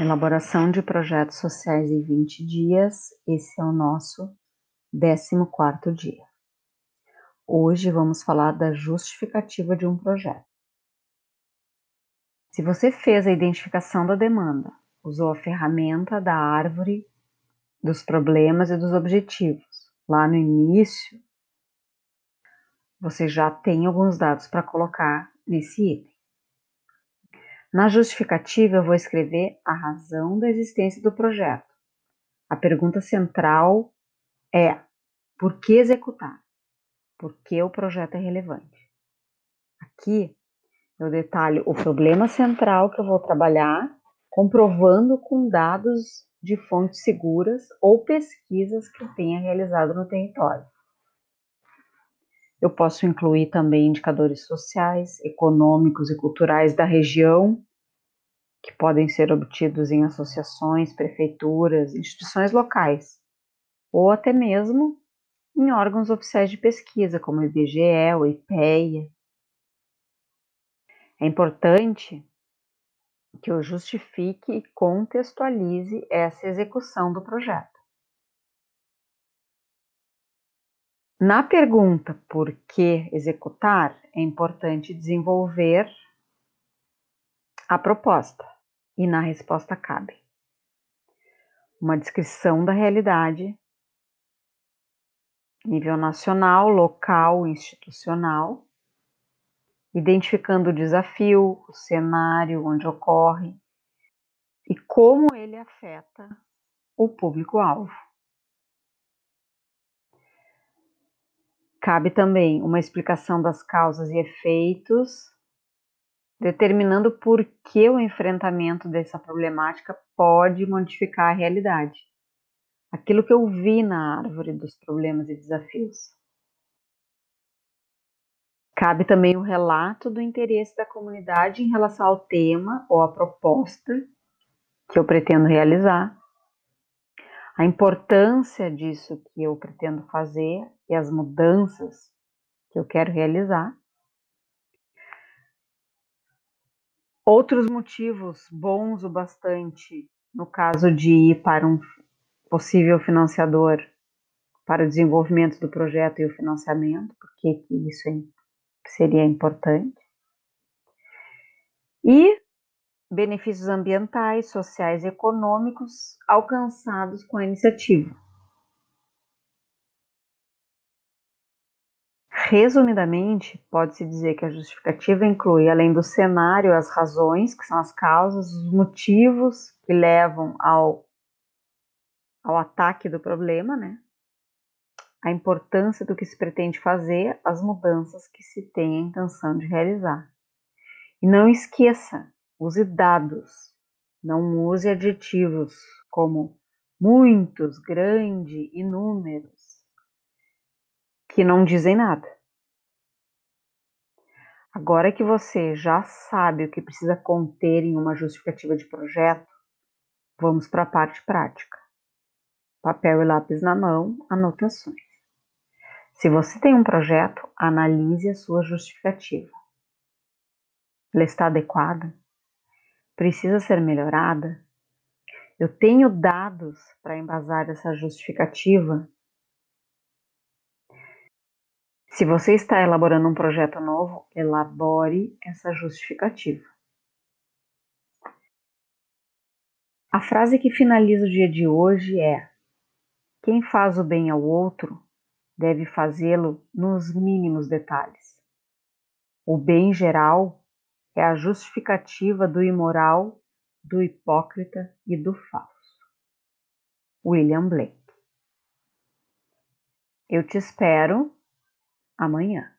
Elaboração de projetos sociais em 20 dias. Esse é o nosso 14 dia. Hoje vamos falar da justificativa de um projeto. Se você fez a identificação da demanda, usou a ferramenta da árvore dos problemas e dos objetivos lá no início, você já tem alguns dados para colocar nesse item. Na justificativa, eu vou escrever a razão da existência do projeto. A pergunta central é: por que executar? Por que o projeto é relevante? Aqui eu detalho o problema central que eu vou trabalhar, comprovando com dados de fontes seguras ou pesquisas que eu tenha realizado no território. Eu posso incluir também indicadores sociais, econômicos e culturais da região, que podem ser obtidos em associações, prefeituras, instituições locais, ou até mesmo em órgãos oficiais de pesquisa, como o IBGE, o IPEA. É importante que eu justifique e contextualize essa execução do projeto. Na pergunta por que executar, é importante desenvolver a proposta e na resposta cabe uma descrição da realidade, nível nacional, local, institucional, identificando o desafio, o cenário onde ocorre e como ele afeta o público-alvo. Cabe também uma explicação das causas e efeitos, determinando por que o enfrentamento dessa problemática pode modificar a realidade. Aquilo que eu vi na árvore dos problemas e desafios. Cabe também o relato do interesse da comunidade em relação ao tema ou à proposta que eu pretendo realizar, a importância disso que eu pretendo fazer e as mudanças que eu quero realizar. Outros motivos bons o bastante, no caso de ir para um possível financiador para o desenvolvimento do projeto e o financiamento, porque isso é, seria importante. E benefícios ambientais, sociais e econômicos alcançados com a iniciativa. Resumidamente, pode-se dizer que a justificativa inclui, além do cenário, as razões, que são as causas, os motivos que levam ao, ao ataque do problema, né? a importância do que se pretende fazer, as mudanças que se tem a intenção de realizar. E não esqueça Use dados, não use adjetivos como muitos, grande, inúmeros, que não dizem nada. Agora que você já sabe o que precisa conter em uma justificativa de projeto, vamos para a parte prática. Papel e lápis na mão, anotações. Se você tem um projeto, analise a sua justificativa. Ela está adequada? Precisa ser melhorada? Eu tenho dados para embasar essa justificativa? Se você está elaborando um projeto novo, elabore essa justificativa. A frase que finaliza o dia de hoje é: Quem faz o bem ao outro deve fazê-lo nos mínimos detalhes. O bem geral é a justificativa do imoral, do hipócrita e do falso. William Blake. Eu te espero amanhã.